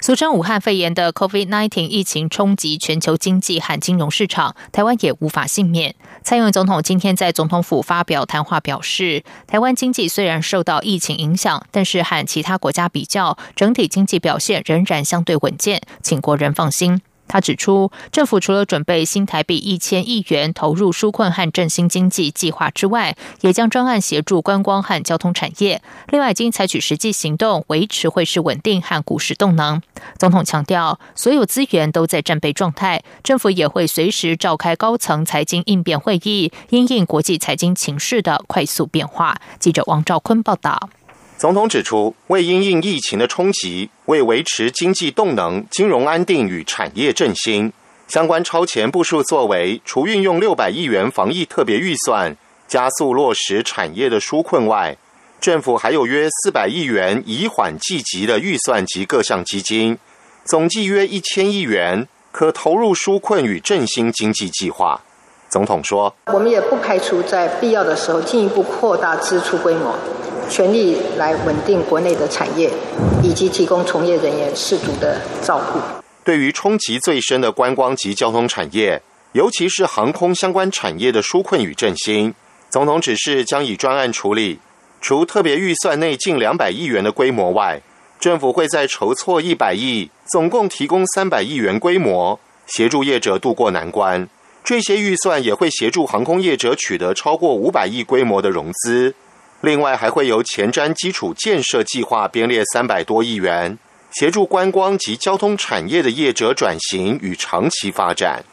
俗称武汉肺炎的 COVID-19 疫情冲击全球经济和金融市场，台湾也无法幸免。蔡英文总统今天在总统府发表谈话，表示，台湾经济虽然受到疫情影响，但是和其他国家比较，整体经济表现仍然相对稳健，请国人放心。他指出，政府除了准备新台币一千亿元投入纾困和振兴经济计划之外，也将专案协助观光和交通产业。另外，经采取实际行动，维持汇市稳定和股市动能。总统强调，所有资源都在战备状态，政府也会随时召开高层财经应变会议，因应国际财经情势的快速变化。记者王兆坤报道。总统指出，为因应疫情的冲击，为维持经济动能、金融安定与产业振兴，相关超前部署作为，除运用六百亿元防疫特别预算，加速落实产业的纾困外，政府还有约四百亿元以缓济急的预算及各项基金，总计约一千亿元，可投入纾困与振兴经济计划。总统说：“我们也不排除在必要的时候进一步扩大支出规模。”全力来稳定国内的产业，以及提供从业人员适度的照顾。对于冲击最深的观光及交通产业，尤其是航空相关产业的纾困与振兴，总统指示将以专案处理。除特别预算内近两百亿元的规模外，政府会在筹措一百亿，总共提供三百亿元规模，协助业者渡过难关。这些预算也会协助航空业者取得超过五百亿规模的融资。另外，还会由前瞻基础建设计划编列三百多亿元，协助观光及交通产业的业者转型与长期发展。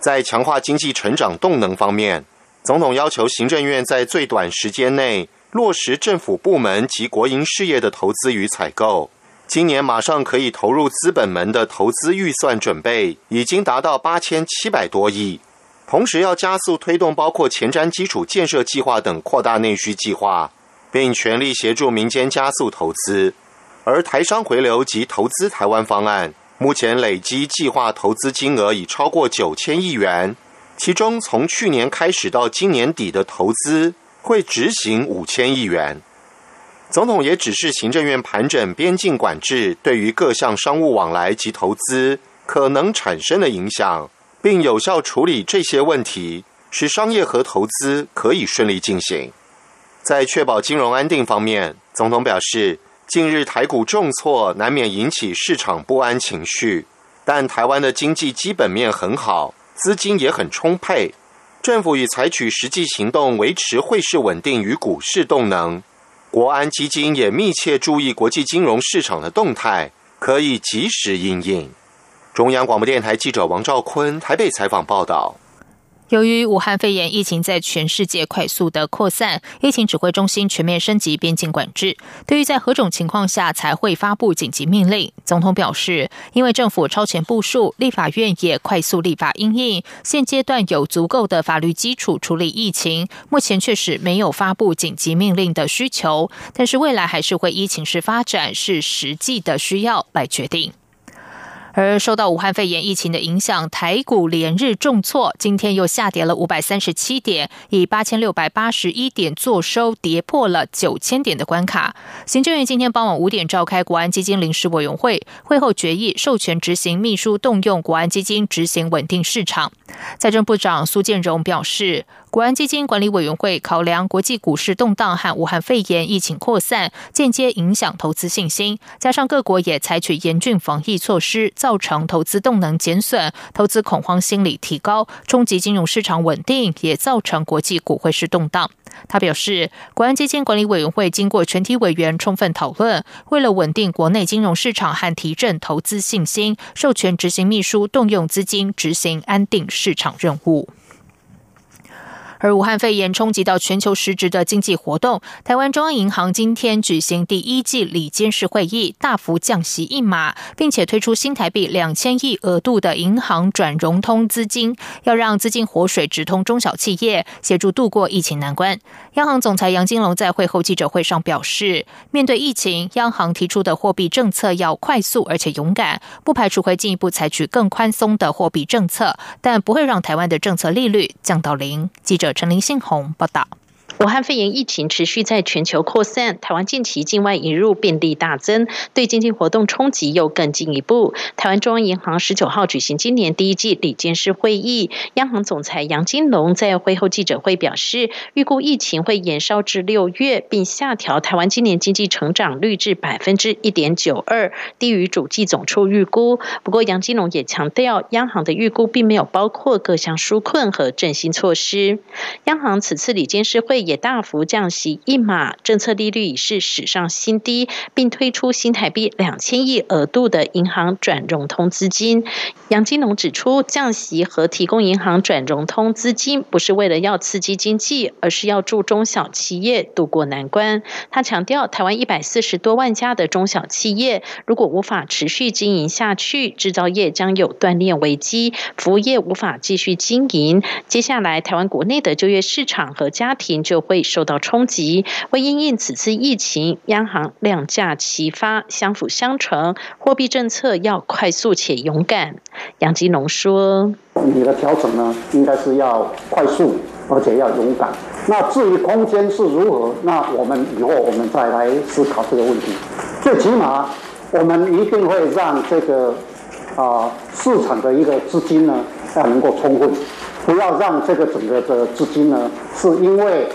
在强化经济成长动能方面，总统要求行政院在最短时间内落实政府部门及国营事业的投资与采购。今年马上可以投入资本门的投资预算准备已经达到八千七百多亿。同时，要加速推动包括前瞻基础建设计划等扩大内需计划，并全力协助民间加速投资。而台商回流及投资台湾方案，目前累积计划投资金额已超过九千亿元，其中从去年开始到今年底的投资会执行五千亿元。总统也指示行政院盘整边境管制对于各项商务往来及投资可能产生的影响。并有效处理这些问题，使商业和投资可以顺利进行。在确保金融安定方面，总统表示，近日台股重挫，难免引起市场不安情绪。但台湾的经济基本面很好，资金也很充沛，政府已采取实际行动维持汇市稳定与股市动能。国安基金也密切注意国际金融市场的动态，可以及时应应。中央广播电台记者王兆坤台北采访报道。由于武汉肺炎疫情在全世界快速的扩散，疫情指挥中心全面升级边境管制。对于在何种情况下才会发布紧急命令，总统表示，因为政府超前部署，立法院也快速立法应应，现阶段有足够的法律基础处理疫情，目前确实没有发布紧急命令的需求，但是未来还是会依情势发展，是实际的需要来决定。而受到武汉肺炎疫情的影响，台股连日重挫，今天又下跌了五百三十七点，以八千六百八十一点作收，跌破了九千点的关卡。行政院今天傍晚五点召开国安基金临时委员会，会后决议授权执行秘书动用国安基金执行稳定市场。财政部长苏建荣表示。国安基金管理委员会考量国际股市动荡和武汉肺炎疫情扩散，间接影响投资信心，加上各国也采取严峻防疫措施，造成投资动能减损，投资恐慌心理提高，冲击金融市场稳定，也造成国际股汇市动荡。他表示，国安基金管理委员会经过全体委员充分讨论，为了稳定国内金融市场和提振投资信心，授权执行秘书动用资金执行安定市场任务。而武汉肺炎冲击到全球实质的经济活动，台湾中央银行今天举行第一季里监事会议，大幅降息一码，并且推出新台币两千亿额度的银行转融通资金，要让资金活水直通中小企业，协助度过疫情难关。央行总裁杨金龙在会后记者会上表示，面对疫情，央行提出的货币政策要快速而且勇敢，不排除会进一步采取更宽松的货币政策，但不会让台湾的政策利率降到零。记者。者陈林信宏报道。武汉肺炎疫情持续在全球扩散，台湾近期境外引入便利大增，对经济活动冲击又更进一步。台湾中央银行十九号举行今年第一季理监事会议，央行总裁杨金龙在会后记者会表示，预估疫情会延烧至六月，并下调台湾今年经济成长率至百分之一点九二，低于主计总处预估。不过，杨金龙也强调，央行的预估并没有包括各项纾困和振兴措施。央行此次理监事会。也大幅降息一码，政策利率已是史上新低，并推出新台币两千亿额度的银行转融通资金。杨金龙指出，降息和提供银行转融通资金，不是为了要刺激经济，而是要助中小企业渡过难关。他强调，台湾一百四十多万家的中小企业，如果无法持续经营下去，制造业将有断链危机，服务业无法继续经营。接下来，台湾国内的就业市场和家庭就就会受到冲击。为因应此次疫情，央行量价齐发，相辅相成，货币政策要快速且勇敢。杨金龙说：“你的调整呢，应该是要快速，而且要勇敢。那至于空间是如何，那我们以后我们再来思考这个问题。最起码，我们一定会让这个啊市场的一个资金呢，要能够充分，不要让这个整个的资金呢，是因为。”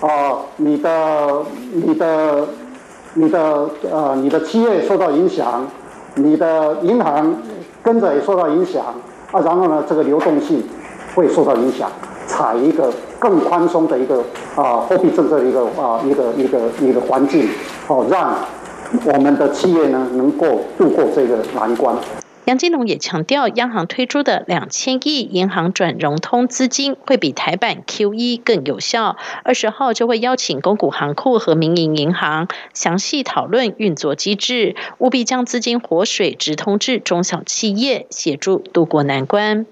哦，你的、你的、你的呃，你的企业受到影响，你的银行跟着也受到影响啊，然后呢，这个流动性会受到影响，采一个更宽松的一个啊货币政策的一个啊一个一个一个环境，哦，让我们的企业呢能够度过这个难关。杨金龙也强调，央行推出的两千亿银行转融通资金会比台版 QE 更有效。二十号就会邀请公股行库和民营银行详细讨论运作机制，务必将资金活水直通至中小企业，协助渡过难关。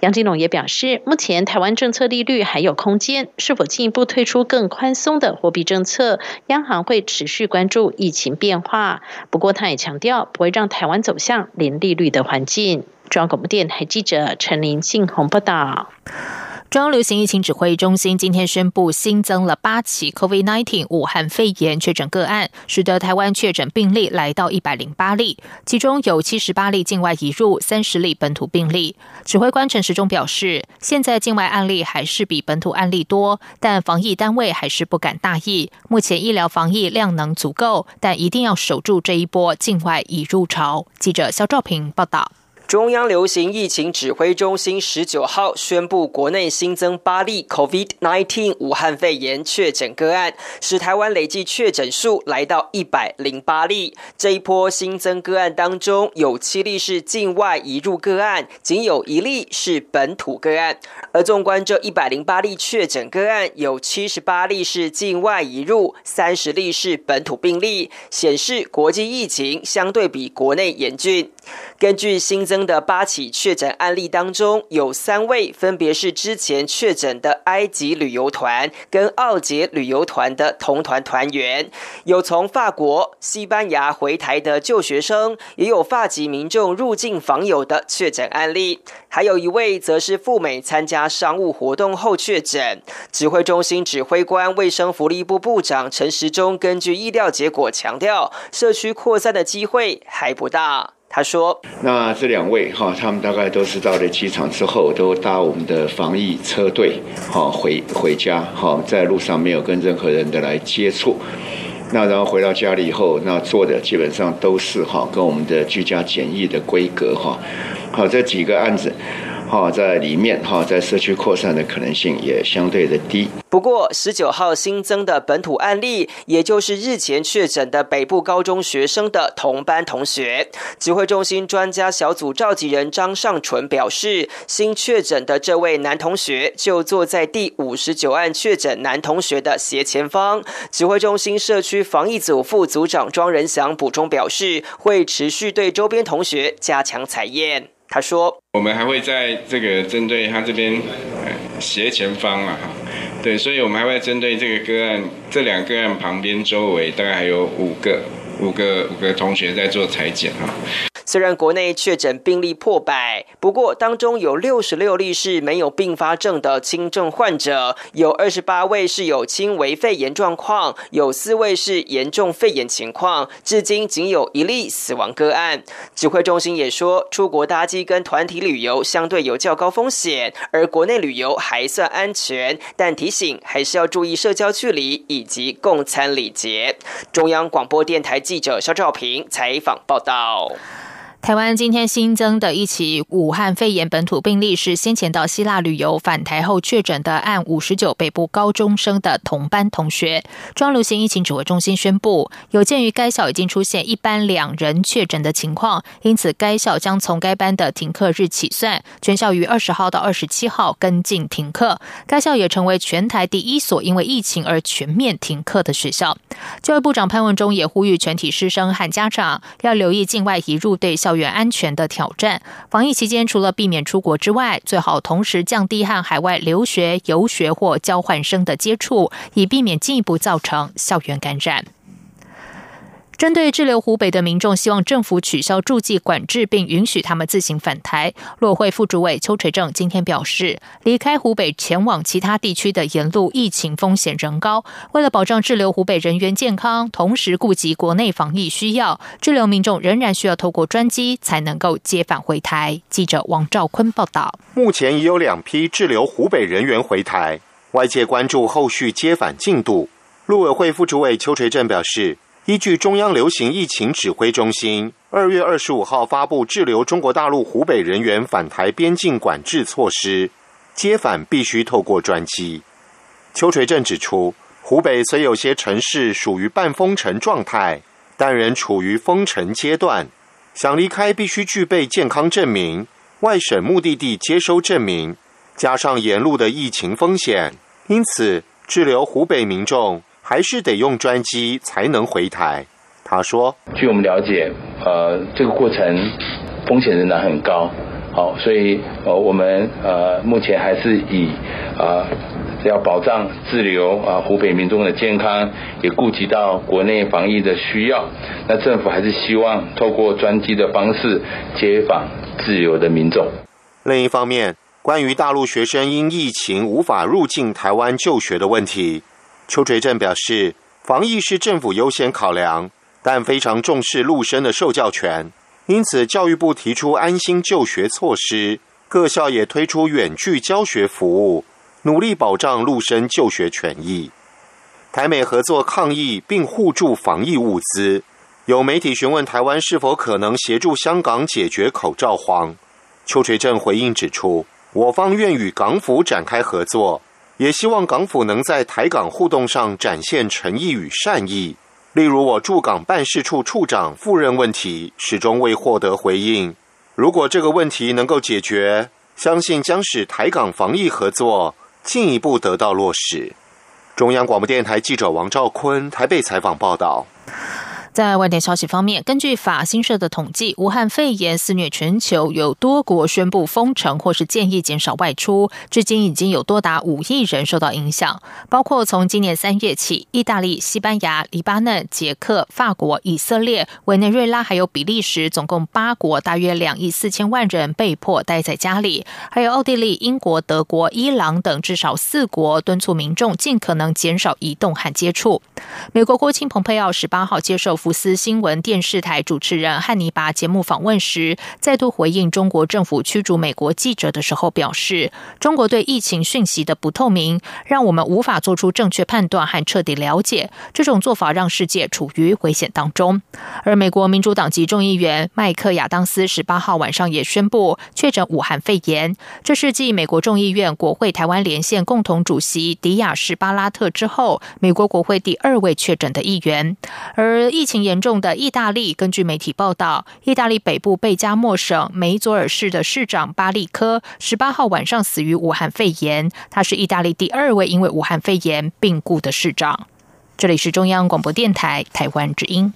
杨金龙也表示，目前台湾政策利率还有空间，是否进一步推出更宽松的货币政策，央行会持续关注疫情变化。不过，他也强调不会让台湾走向零利率的环境。中央广播电台记者陈林信宏报道。中央流行疫情指挥中心今天宣布，新增了八起 COVID-19 武汉肺炎确诊个案，使得台湾确诊病例来到一百零八例，其中有七十八例境外移入，三十例本土病例。指挥官陈时中表示，现在境外案例还是比本土案例多，但防疫单位还是不敢大意。目前医疗防疫量能足够，但一定要守住这一波境外移入潮。记者肖兆平报道。中央流行疫情指挥中心十九号宣布，国内新增八例 COVID-19 武汉肺炎确诊个案，使台湾累计确诊数来到一百零八例。这一波新增个案当中，有七例是境外移入个案，仅有一例是本土个案。而纵观这一百零八例确诊个案，有七十八例是境外移入，三十例是本土病例，显示国际疫情相对比国内严峻。根据新增的八起确诊案例当中，有三位分别是之前确诊的埃及旅游团跟奥捷旅游团的同团团员，有从法国、西班牙回台的旧学生，也有法籍民众入境访友的确诊案例，还有一位则是赴美参加商务活动后确诊。指挥中心指挥官、卫生福利部部长陈时中根据意料结果强调，社区扩散的机会还不大。他说：“那这两位哈，他们大概都是到了机场之后，都搭我们的防疫车队，哈回回家，哈在路上没有跟任何人的来接触。那然后回到家里以后，那做的基本上都是哈跟我们的居家检疫的规格哈。好，这几个案子。”哈在里面哈在社区扩散的可能性也相对的低。不过，十九号新增的本土案例，也就是日前确诊的北部高中学生的同班同学，指挥中心专家小组召集人张尚纯表示，新确诊的这位男同学就坐在第五十九案确诊男同学的斜前方。指挥中心社区防疫组副组长庄仁祥补充表示，会持续对周边同学加强采验。他说：“我们还会在这个针对他这边斜前方啊。”对，所以我们还会针对这个个案，这两个案旁边周围大概还有五个、五个、五个同学在做裁剪哈。虽然国内确诊病例破百，不过当中有六十六例是没有并发症的轻症患者，有二十八位是有轻微肺炎状况，有四位是严重肺炎情况，至今仅有一例死亡个案。指挥中心也说，出国搭机跟团体旅游相对有较高风险，而国内旅游还算安全，但提醒还是要注意社交距离以及共餐礼节。中央广播电台记者肖兆平采访报道。台湾今天新增的一起武汉肺炎本土病例是先前到希腊旅游返台后确诊的案五十九北部高中生的同班同学。庄流行疫情指挥中心宣布，有鉴于该校已经出现一班两人确诊的情况，因此该校将从该班的停课日起算，全校于二十号到二十七号跟进停课。该校也成为全台第一所因为疫情而全面停课的学校。教育部长潘文忠也呼吁全体师生和家长要留意境外移入对校。校园安全的挑战。防疫期间，除了避免出国之外，最好同时降低和海外留学、游学或交换生的接触，以避免进一步造成校园感染。针对滞留湖北的民众，希望政府取消驻记管制，并允许他们自行返台。落会副主委邱垂正今天表示，离开湖北前往其他地区的沿路疫情风险仍高，为了保障滞留湖北人员健康，同时顾及国内防疫需要，滞留民众仍然需要透过专机才能够接返回台。记者王兆坤报道。目前已有两批滞留湖北人员回台，外界关注后续接返进度。陆委会副主委邱垂正表示。依据中央流行疫情指挥中心二月二十五号发布滞留中国大陆湖北人员返台边境管制措施，接返必须透过专机。邱垂正指出，湖北虽有些城市属于半封城状态，但仍处于封城阶段，想离开必须具备健康证明、外省目的地接收证明，加上沿路的疫情风险，因此滞留湖北民众。还是得用专机才能回台。他说：“据我们了解，呃，这个过程风险仍然很高，好，所以呃，我们呃目前还是以啊要保障滞留啊湖北民众的健康，也顾及到国内防疫的需要。那政府还是希望透过专机的方式接访自留的民众。另一方面，关于大陆学生因疫情无法入境台湾就学的问题。”邱垂正表示，防疫是政府优先考量，但非常重视陆生的受教权，因此教育部提出安心就学措施，各校也推出远距教学服务，努力保障陆生就学权益。台美合作抗疫并互助防疫物资。有媒体询问台湾是否可能协助香港解决口罩荒，邱垂正回应指出，我方愿与港府展开合作。也希望港府能在台港互动上展现诚意与善意。例如，我驻港办事处处长赴任问题始终未获得回应。如果这个问题能够解决，相信将使台港防疫合作进一步得到落实。中央广播电台记者王兆坤台北采访报道。在外电消息方面，根据法新社的统计，武汉肺炎肆虐全球，有多国宣布封城或是建议减少外出。至今已经有多达五亿人受到影响，包括从今年三月起，意大利、西班牙、黎巴嫩、捷克、法国、以色列、委内瑞拉还有比利时，总共八国，大约两亿四千万人被迫待在家里。还有奥地利、英国、德国、伊朗等至少四国敦促民众尽可能减少移动和接触。美国国务卿蓬佩奥十八号接受。福斯新闻电视台主持人汉尼拔节目访问时，再度回应中国政府驱逐美国记者的时候表示：“中国对疫情讯息的不透明，让我们无法做出正确判断和彻底了解。这种做法让世界处于危险当中。”而美国民主党籍众议员麦克亚当斯十八号晚上也宣布确诊武汉肺炎。这是继美国众议院国会台湾连线共同主席迪亚士巴拉特之后，美国国会第二位确诊的议员。而疫情严重的意大利，根据媒体报道，意大利北部贝加莫省梅佐尔市的市长巴利科十八号晚上死于武汉肺炎。他是意大利第二位因为武汉肺炎病故的市长。这里是中央广播电台台湾之音。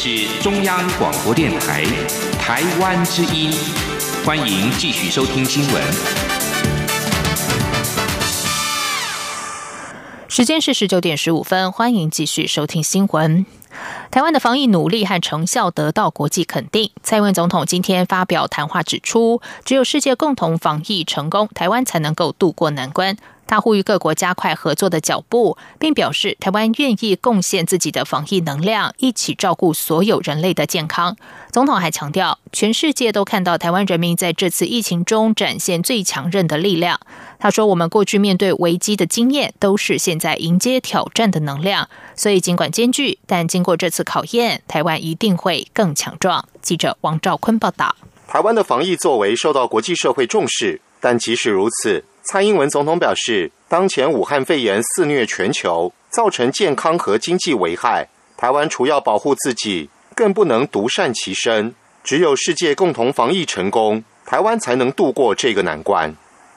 是中央广播电台台湾之音，欢迎继续收听新闻。时间是十九点十五分，欢迎继续收听新闻。台湾的防疫努力和成效得到国际肯定。蔡英文总统今天发表谈话指出，只有世界共同防疫成功，台湾才能够渡过难关。他呼吁各国加快合作的脚步，并表示台湾愿意贡献自己的防疫能量，一起照顾所有人类的健康。总统还强调，全世界都看到台湾人民在这次疫情中展现最强韧的力量。他说：“我们过去面对危机的经验，都是现在迎接挑战的能量。所以尽管艰巨，但经过这次考验，台湾一定会更强壮。”记者王兆坤报道。台湾的防疫作为受到国际社会重视，但即使如此。蔡英文总统表示，当前武汉肺炎肆虐全球，造成健康和经济危害。台湾除要保护自己，更不能独善其身。只有世界共同防疫成功，台湾才能度过这个难关。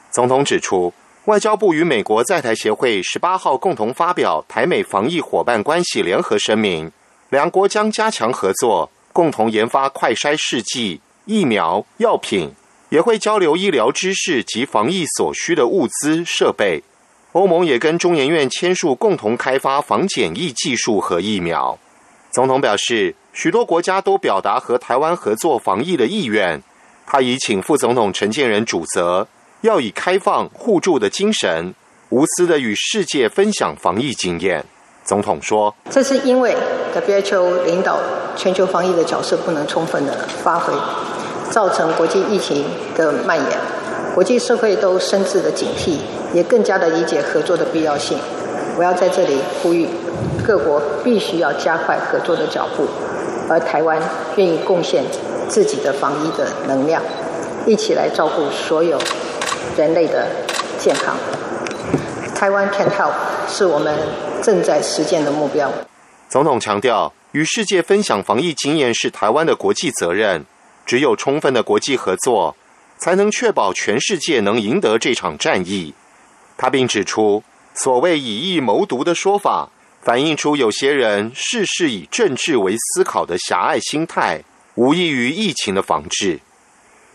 总统指出，外交部与美国在台协会十八号共同发表台美防疫伙伴关系联合声明，两国将加强合作，共同研发快筛试剂、疫苗、药品。也会交流医疗知识及防疫所需的物资设备。欧盟也跟中研院签署共同开发防检疫技术和疫苗。总统表示，许多国家都表达和台湾合作防疫的意愿。他已请副总统陈建仁主责，要以开放互助的精神，无私的与世界分享防疫经验。总统说：“这是因为 WHO 领导全球防疫的角色不能充分的发挥。”造成国际疫情的蔓延，国际社会都深自的警惕，也更加的理解合作的必要性。我要在这里呼吁各国必须要加快合作的脚步，而台湾愿意贡献自己的防疫的能量，一起来照顾所有人类的健康。台湾 can help 是我们正在实践的目标。总统强调，与世界分享防疫经验是台湾的国际责任。只有充分的国际合作，才能确保全世界能赢得这场战役。他并指出，所谓以疫谋独的说法，反映出有些人事事以政治为思考的狭隘心态，无异于疫情的防治。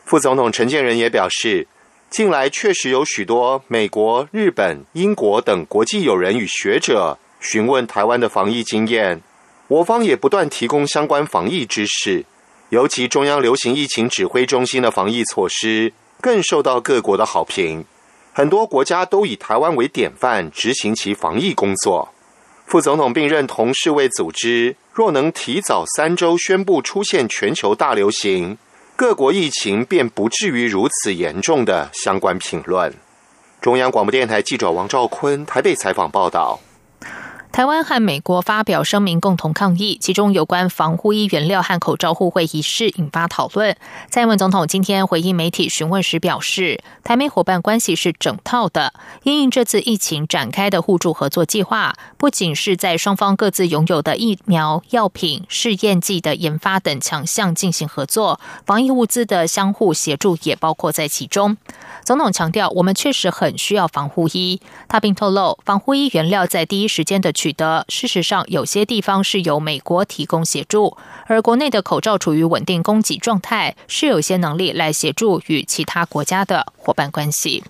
副总统陈建仁也表示，近来确实有许多美国、日本、英国等国际友人与学者询问台湾的防疫经验，我方也不断提供相关防疫知识。尤其中央流行疫情指挥中心的防疫措施更受到各国的好评，很多国家都以台湾为典范执行其防疫工作。副总统并认同世卫组织若能提早三周宣布出现全球大流行，各国疫情便不至于如此严重的相关评论。中央广播电台记者王兆坤台北采访报道。台湾和美国发表声明，共同抗议，其中有关防护衣原料和口罩互惠一事引发讨论。蔡英文总统今天回应媒体询问时表示，台美伙伴关系是整套的，因应这次疫情展开的互助合作计划，不仅是在双方各自拥有的疫苗、药品、试验剂的研发等强项进行合作，防疫物资的相互协助也包括在其中。总统强调，我们确实很需要防护衣。他并透露，防护衣原料在第一时间的取得，事实上有些地方是由美国提供协助，而国内的口罩处于稳定供给状态，是有些能力来协助与其他国家的伙伴关系。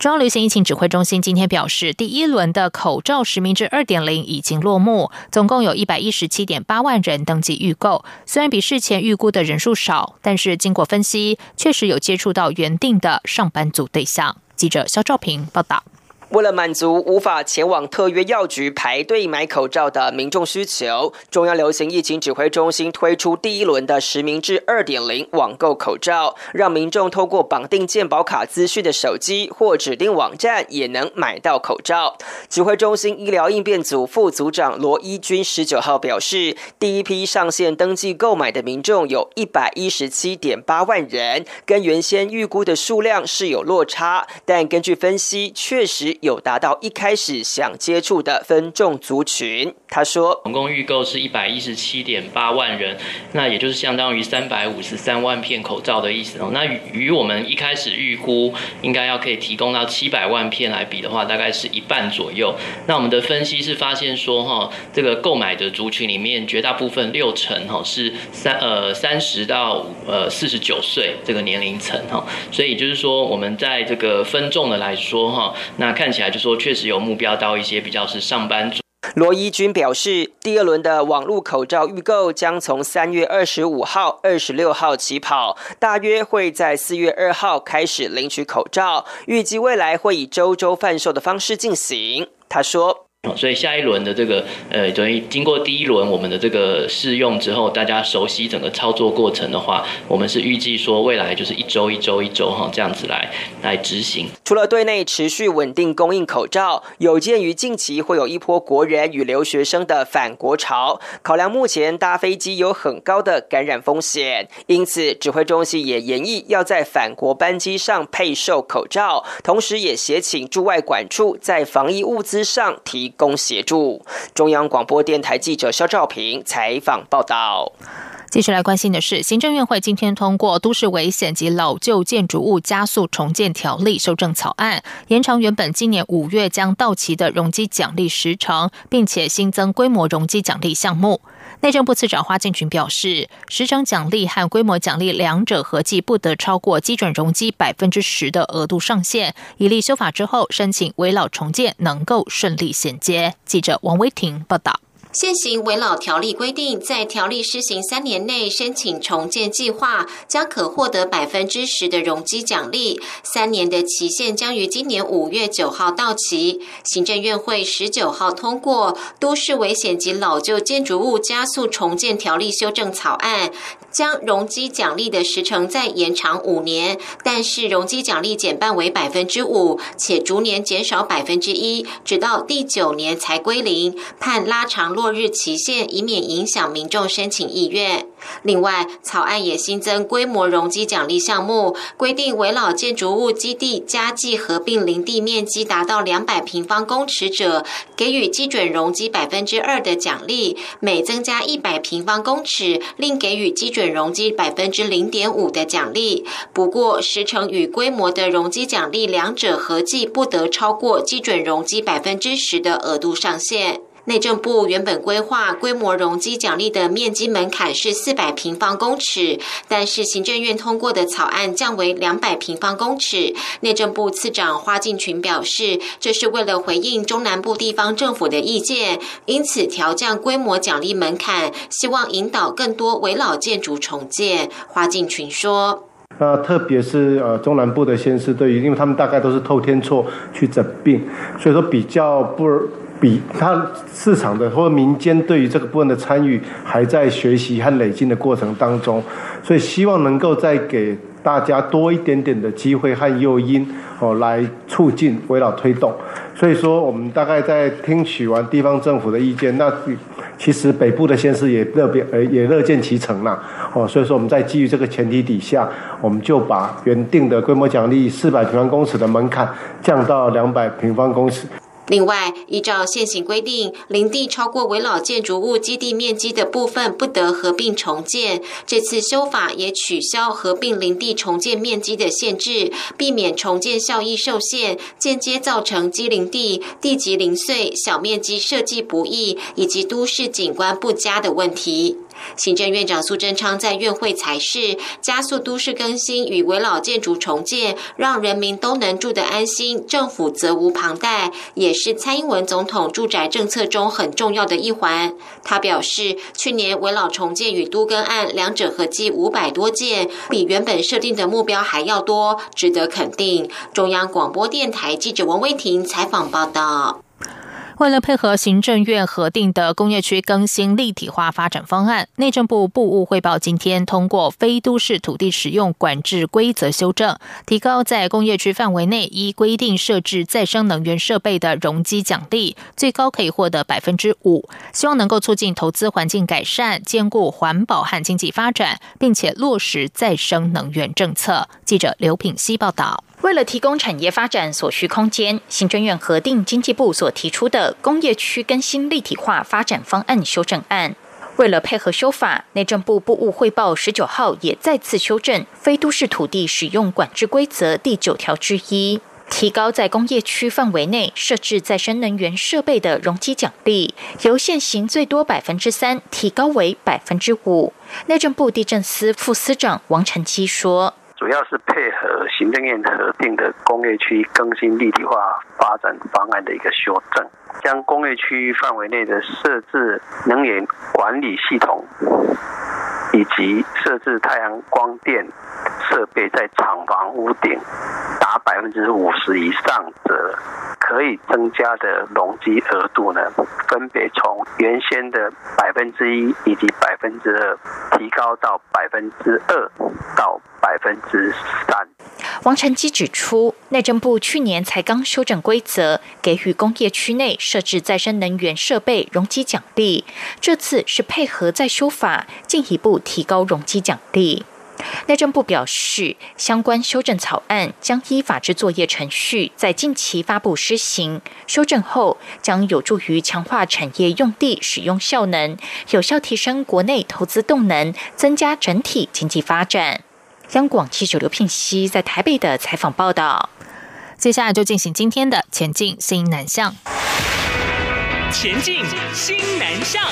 中央流行疫情指挥中心今天表示，第一轮的口罩实名制二点零已经落幕，总共有一百一十七点八万人登记预购。虽然比事前预估的人数少，但是经过分析，确实有接触到原定的上班族对象。记者肖兆平报道。为了满足无法前往特约药局排队买口罩的民众需求，中央流行疫情指挥中心推出第一轮的实名制二点零网购口罩，让民众透过绑定健保卡资讯的手机或指定网站也能买到口罩。指挥中心医疗应变组副组长罗一军十九号表示，第一批上线登记购买的民众有一百一十七点八万人，跟原先预估的数量是有落差，但根据分析，确实。有达到一开始想接触的分众族群。他说，总共预购是一百一十七点八万人，那也就是相当于三百五十三万片口罩的意思哦。那与我们一开始预估应该要可以提供到七百万片来比的话，大概是一半左右。那我们的分析是发现说，哈，这个购买的族群里面绝大部分六成哈是三呃三十到呃四十九岁这个年龄层哈，所以就是说我们在这个分众的来说哈，那看起来就说确实有目标到一些比较是上班族。罗伊军表示，第二轮的网络口罩预购将从三月二十五号、二十六号起跑，大约会在四月二号开始领取口罩，预计未来会以周周贩售的方式进行。他说。所以下一轮的这个呃，等于经过第一轮我们的这个试用之后，大家熟悉整个操作过程的话，我们是预计说未来就是一周一周一周哈这样子来来执行。除了对内持续稳定供应口罩，有鉴于近期会有一波国人与留学生的返国潮，考量目前搭飞机有很高的感染风险，因此指挥中心也研议要在返国班机上配售口罩，同时也协请驻外管处在防疫物资上提。供协助。中央广播电台记者肖兆平采访报道。继续来关心的是，行政院会今天通过《都市危险及老旧建筑物加速重建条例》修正草案，延长原本今年五月将到期的容积奖励时程，并且新增规模容积奖励项目。内政部次长花敬群表示，时程奖励和规模奖励两者合计不得超过基准容积百分之十的额度上限，以利修法之后申请围老重建能够顺利衔接。记者王威婷报道。现行围老条例规定，在条例施行三年内申请重建计划，将可获得百分之十的容积奖励。三年的期限将于今年五月九号到期。行政院会十九号通过《都市危险及老旧建筑物加速重建条例》修正草案。将容积奖励的时程再延长五年，但是容积奖励减半为百分之五，且逐年减少百分之一，直到第九年才归零。判拉长落日期限，以免影响民众申请意愿。另外，草案也新增规模容积奖励项目，规定围老建筑物基地加计合并林地面积达到两百平方公尺者，给予基准容积百分之二的奖励；每增加一百平方公尺，另给予基准容积百分之零点五的奖励。不过，时程与规模的容积奖励两者合计不得超过基准容积百分之十的额度上限。内政部原本规划规模容积奖励的面积门槛是四百平方公尺，但是行政院通过的草案降为两百平方公尺。内政部次长花敬群表示，这是为了回应中南部地方政府的意见，因此调降规模奖励门槛，希望引导更多围老建筑重建。花敬群说：“那特别是呃中南部的县市，对于因为他们大概都是透天错去整病，所以说比较不。”比它市场的或民间对于这个部分的参与还在学习和累积的过程当中，所以希望能够再给大家多一点点的机会和诱因哦，来促进围绕推动。所以说，我们大概在听取完地方政府的意见，那其实北部的县市也乐变呃也乐见其成啦哦。所以说，我们在基于这个前提底下，我们就把原定的规模奖励四百平方公尺的门槛降到两百平方公尺。另外，依照现行规定，林地超过围老建筑物基地面积的部分不得合并重建。这次修法也取消合并林地重建面积的限制，避免重建效益受限，间接造成基林地地级零碎、小面积设计不易以及都市景观不佳的问题。行政院长苏贞昌在院会才是加速都市更新与围老建筑重建，让人民都能住得安心，政府责无旁贷，也是蔡英文总统住宅政策中很重要的一环。他表示，去年围老重建与都更案两者合计五百多件，比原本设定的目标还要多，值得肯定。中央广播电台记者王威婷采访报道。为了配合行政院核定的工业区更新立体化发展方案，内政部部务汇报今天通过非都市土地使用管制规则修正，提高在工业区范围内依规定设置再生能源设备的容积奖励，最高可以获得百分之五，希望能够促进投资环境改善，兼顾环保和经济发展，并且落实再生能源政策。记者刘品希报道。为了提供产业发展所需空间，行政院核定经济部所提出的工业区更新立体化发展方案修正案。为了配合修法，内政部部务汇报十九号也再次修正非都市土地使用管制规则第九条之一，提高在工业区范围内设置再生能源设备的容积奖励，由现行最多百分之三提高为百分之五。内政部地震司副司长王成基说。主要是配合行政院核定的工业区更新立体化发展方案的一个修正，将工业区范围内的设置能源管理系统，以及设置太阳光电设备在厂房屋顶达百分之五十以上的。可以增加的容积额度呢，分别从原先的百分之一以及百分之二，提高到百分之二到百分之三。王晨基指出，内政部去年才刚修正规则，给予工业区内设置再生能源设备容积奖励，这次是配合再修法，进一步提高容积奖励。内政部表示，相关修正草案将依法制作业程序，在近期发布施行。修正后，将有助于强化产业用地使用效能，有效提升国内投资动能，增加整体经济发展。央广记者刘聘熙在台北的采访报道。接下来就进行今天的前进新南向。前进新南向。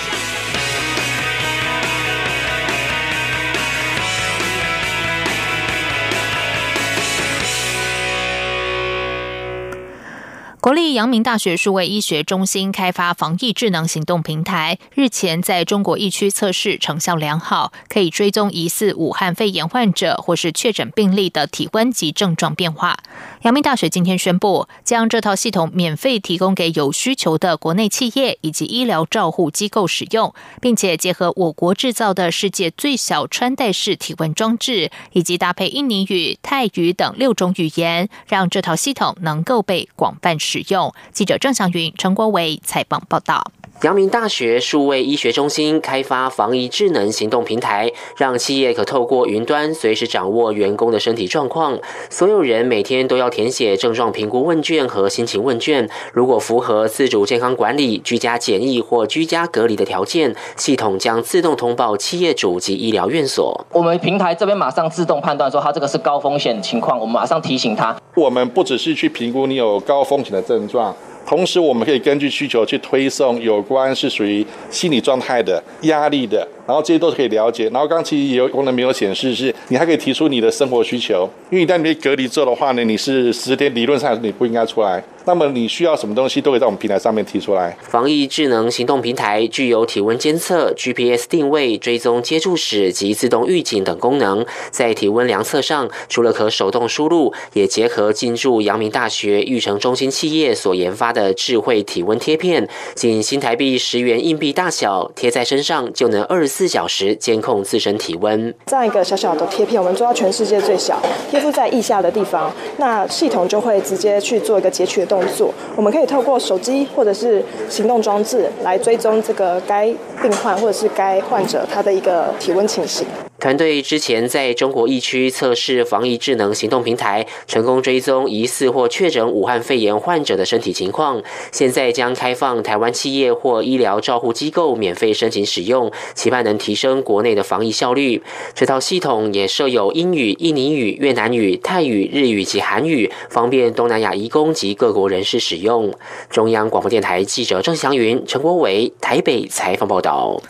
国立阳明大学数位医学中心开发防疫智能行动平台，日前在中国疫区测试成效良好，可以追踪疑似武汉肺炎患者或是确诊病例的体温及症状变化。阳明大学今天宣布，将这套系统免费提供给有需求的国内企业以及医疗照护机构使用，并且结合我国制造的世界最小穿戴式体温装置，以及搭配印尼语、泰语等六种语言，让这套系统能够被广泛使。使用记者郑祥云、陈国伟采访报道。阳明大学数位医学中心开发防疫智能行动平台，让企业可透过云端随时掌握员工的身体状况。所有人每天都要填写症状评估问卷和心情问卷。如果符合自主健康管理、居家检疫或居家隔离的条件，系统将自动通报企业主及医疗院所。我们平台这边马上自动判断说，他这个是高风险情况，我们马上提醒他。我们不只是去评估你有高风险的症状。同时，我们可以根据需求去推送有关是属于心理状态的、压力的。然后这些都是可以了解。然后刚其实有功能没有显示，是你还可以提出你的生活需求。因为一旦你被隔离之后的话呢，你是十天理论上你不应该出来。那么你需要什么东西，都可以在我们平台上面提出来。防疫智能行动平台具有体温监测、GPS 定位、追踪接触史及自动预警等功能。在体温量测上，除了可手动输入，也结合进驻阳明大学育成中心企业所研发的智慧体温贴片，仅新台币十元硬币大小，贴在身上就能二十四小时监控自身体温。这样一个小小的贴片，我们做到全世界最小，贴附在腋下的地方，那系统就会直接去做一个截取的动作。我们可以透过手机或者是行动装置来追踪这个该病患或者是该患者他的一个体温情形。团队之前在中国疫区测试防疫智能行动平台，成功追踪疑似或确诊武汉肺炎患者的身体情况。现在将开放台湾企业或医疗照护机构免费申请使用，期盼能提升国内的防疫效率。这套系统也设有英语、印尼语、越南语、泰语、日语及韩语，方便东南亚移工及各国人士使用。中央广播电台记者郑祥云、陈国伟台北采访报道。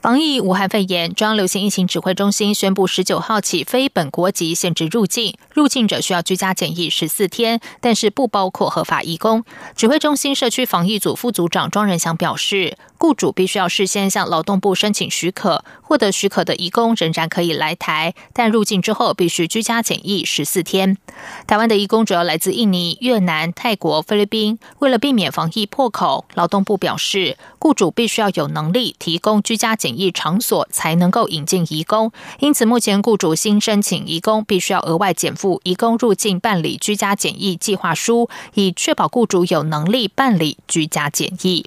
防疫武汉肺炎，中央流行疫情指挥中心宣布，十九号起非本国籍限制入境，入境者需要居家检疫十四天，但是不包括合法义工。指挥中心社区防疫组副组长庄仁祥表示，雇主必须要事先向劳动部申请许可，获得许可的移工仍然可以来台，但入境之后必须居家检疫十四天。台湾的移工主要来自印尼、越南、泰国、菲律宾，为了避免防疫破口，劳动部表示，雇主必须要有能力提供居家检。疫场所才能够引进移工，因此目前雇主新申请移工必须要额外减负移工入境办理居家检疫计划书，以确保雇主有能力办理居家检疫。